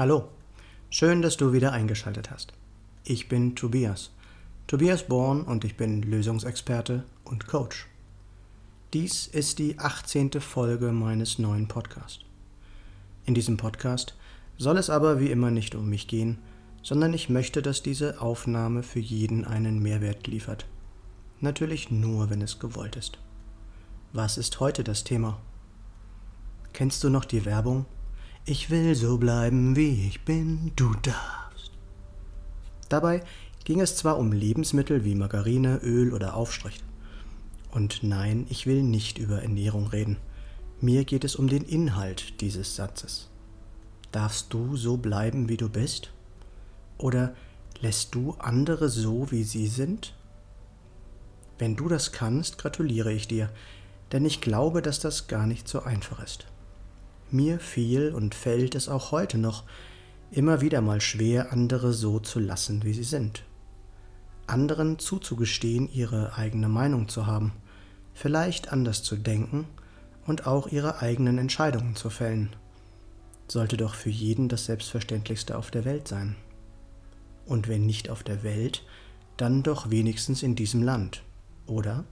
Hallo, schön, dass du wieder eingeschaltet hast. Ich bin Tobias, Tobias Born und ich bin Lösungsexperte und Coach. Dies ist die 18. Folge meines neuen Podcasts. In diesem Podcast soll es aber wie immer nicht um mich gehen, sondern ich möchte, dass diese Aufnahme für jeden einen Mehrwert liefert. Natürlich nur, wenn es gewollt ist. Was ist heute das Thema? Kennst du noch die Werbung? Ich will so bleiben, wie ich bin, du darfst. Dabei ging es zwar um Lebensmittel wie Margarine, Öl oder Aufstrich. Und nein, ich will nicht über Ernährung reden. Mir geht es um den Inhalt dieses Satzes. Darfst du so bleiben, wie du bist? Oder lässt du andere so, wie sie sind? Wenn du das kannst, gratuliere ich dir, denn ich glaube, dass das gar nicht so einfach ist. Mir fiel und fällt es auch heute noch immer wieder mal schwer, andere so zu lassen, wie sie sind. Anderen zuzugestehen, ihre eigene Meinung zu haben, vielleicht anders zu denken und auch ihre eigenen Entscheidungen zu fällen. Sollte doch für jeden das Selbstverständlichste auf der Welt sein. Und wenn nicht auf der Welt, dann doch wenigstens in diesem Land, oder?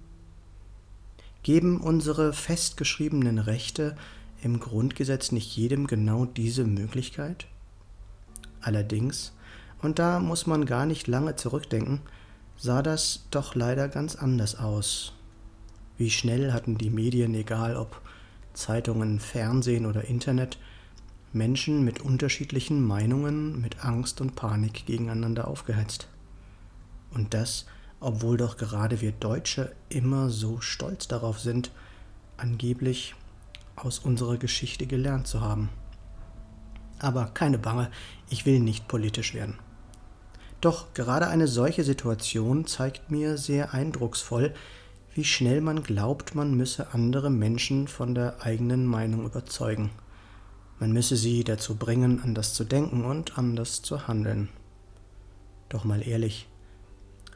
Geben unsere festgeschriebenen Rechte im Grundgesetz nicht jedem genau diese Möglichkeit? Allerdings, und da muss man gar nicht lange zurückdenken, sah das doch leider ganz anders aus. Wie schnell hatten die Medien, egal ob Zeitungen, Fernsehen oder Internet, Menschen mit unterschiedlichen Meinungen, mit Angst und Panik gegeneinander aufgehetzt. Und das, obwohl doch gerade wir Deutsche immer so stolz darauf sind, angeblich aus unserer Geschichte gelernt zu haben. Aber keine Bange, ich will nicht politisch werden. Doch gerade eine solche Situation zeigt mir sehr eindrucksvoll, wie schnell man glaubt, man müsse andere Menschen von der eigenen Meinung überzeugen. Man müsse sie dazu bringen, anders zu denken und anders zu handeln. Doch mal ehrlich,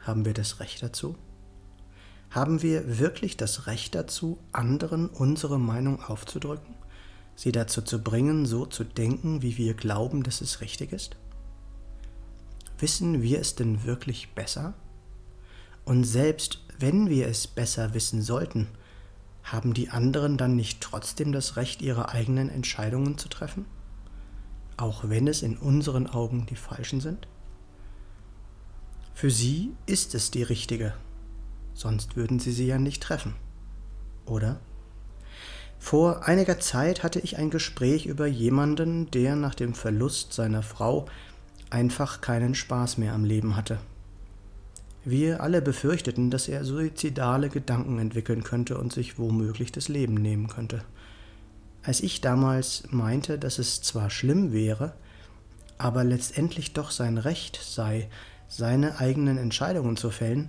haben wir das Recht dazu? Haben wir wirklich das Recht dazu, anderen unsere Meinung aufzudrücken? Sie dazu zu bringen, so zu denken, wie wir glauben, dass es richtig ist? Wissen wir es denn wirklich besser? Und selbst wenn wir es besser wissen sollten, haben die anderen dann nicht trotzdem das Recht, ihre eigenen Entscheidungen zu treffen? Auch wenn es in unseren Augen die falschen sind? Für sie ist es die richtige, sonst würden sie sie ja nicht treffen. Oder? Vor einiger Zeit hatte ich ein Gespräch über jemanden, der nach dem Verlust seiner Frau einfach keinen Spaß mehr am Leben hatte. Wir alle befürchteten, dass er suizidale Gedanken entwickeln könnte und sich womöglich das Leben nehmen könnte. Als ich damals meinte, dass es zwar schlimm wäre, aber letztendlich doch sein Recht sei, seine eigenen Entscheidungen zu fällen,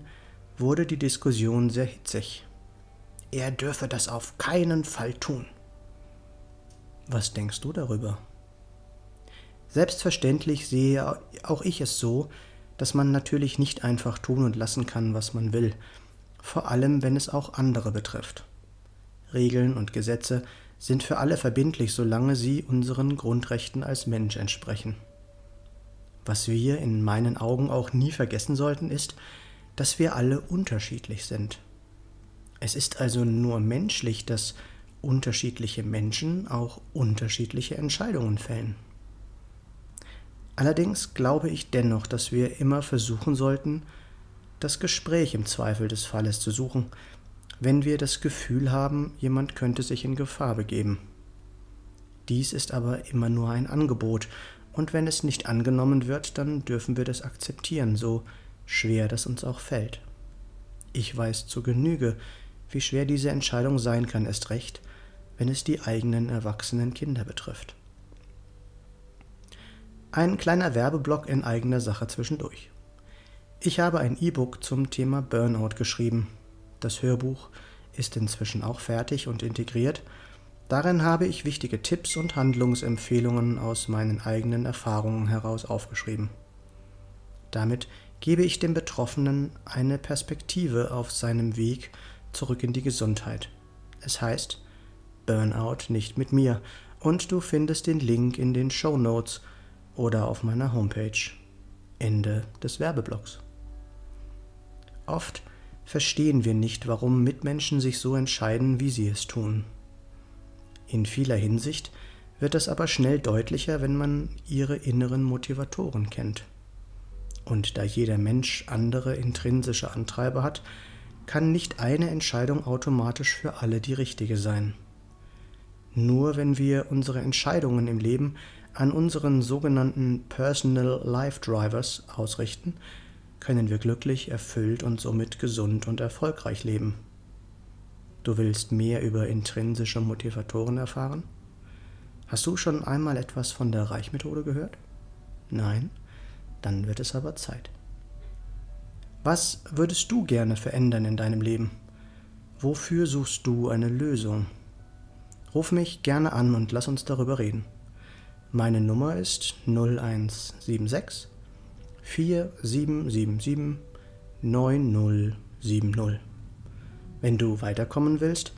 wurde die Diskussion sehr hitzig. Er dürfe das auf keinen Fall tun. Was denkst du darüber? Selbstverständlich sehe auch ich es so, dass man natürlich nicht einfach tun und lassen kann, was man will, vor allem wenn es auch andere betrifft. Regeln und Gesetze sind für alle verbindlich, solange sie unseren Grundrechten als Mensch entsprechen. Was wir in meinen Augen auch nie vergessen sollten, ist, dass wir alle unterschiedlich sind. Es ist also nur menschlich, dass unterschiedliche Menschen auch unterschiedliche Entscheidungen fällen. Allerdings glaube ich dennoch, dass wir immer versuchen sollten, das Gespräch im Zweifel des Falles zu suchen, wenn wir das Gefühl haben, jemand könnte sich in Gefahr begeben. Dies ist aber immer nur ein Angebot, und wenn es nicht angenommen wird, dann dürfen wir das akzeptieren, so schwer das uns auch fällt. Ich weiß zu Genüge, wie schwer diese Entscheidung sein kann, erst recht, wenn es die eigenen erwachsenen Kinder betrifft. Ein kleiner Werbeblock in eigener Sache zwischendurch. Ich habe ein E-Book zum Thema Burnout geschrieben. Das Hörbuch ist inzwischen auch fertig und integriert. Darin habe ich wichtige Tipps und Handlungsempfehlungen aus meinen eigenen Erfahrungen heraus aufgeschrieben. Damit gebe ich dem Betroffenen eine Perspektive auf seinem Weg zurück in die Gesundheit. Es heißt Burnout nicht mit mir und du findest den Link in den Show Notes, oder auf meiner Homepage. Ende des Werbeblocks. Oft verstehen wir nicht, warum Mitmenschen sich so entscheiden, wie sie es tun. In vieler Hinsicht wird es aber schnell deutlicher, wenn man ihre inneren Motivatoren kennt. Und da jeder Mensch andere intrinsische Antreiber hat, kann nicht eine Entscheidung automatisch für alle die richtige sein. Nur wenn wir unsere Entscheidungen im Leben an unseren sogenannten Personal Life Drivers ausrichten, können wir glücklich, erfüllt und somit gesund und erfolgreich leben. Du willst mehr über intrinsische Motivatoren erfahren? Hast du schon einmal etwas von der Reichmethode gehört? Nein? Dann wird es aber Zeit. Was würdest du gerne verändern in deinem Leben? Wofür suchst du eine Lösung? Ruf mich gerne an und lass uns darüber reden. Meine Nummer ist 0176 4777 9070. Wenn du weiterkommen willst,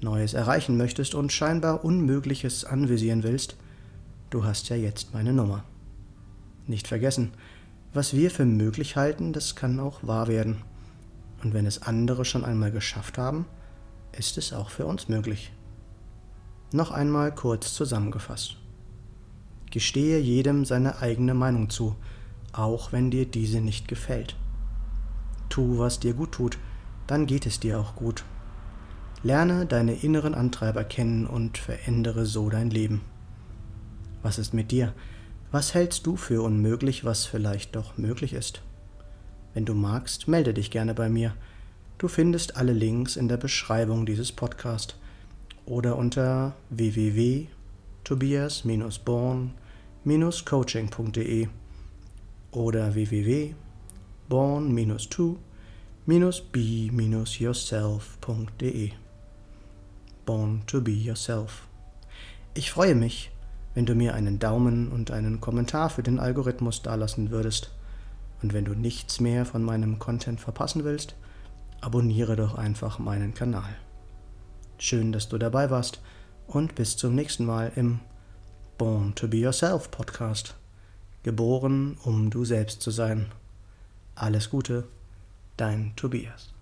Neues erreichen möchtest und scheinbar Unmögliches anvisieren willst, du hast ja jetzt meine Nummer. Nicht vergessen, was wir für möglich halten, das kann auch wahr werden. Und wenn es andere schon einmal geschafft haben, ist es auch für uns möglich. Noch einmal kurz zusammengefasst. Gestehe jedem seine eigene Meinung zu, auch wenn dir diese nicht gefällt. Tu, was dir gut tut, dann geht es dir auch gut. Lerne deine inneren Antreiber kennen und verändere so dein Leben. Was ist mit dir? Was hältst du für unmöglich, was vielleicht doch möglich ist? Wenn du magst, melde dich gerne bei mir. Du findest alle Links in der Beschreibung dieses Podcasts oder unter www.tobias-born.com coaching.de oder www.born-to-be-yourself.de Born to be yourself. Ich freue mich, wenn du mir einen Daumen und einen Kommentar für den Algorithmus dalassen würdest. Und wenn du nichts mehr von meinem Content verpassen willst, abonniere doch einfach meinen Kanal. Schön, dass du dabei warst und bis zum nächsten Mal im Born to Be Yourself Podcast. Geboren, um du selbst zu sein. Alles Gute, dein Tobias.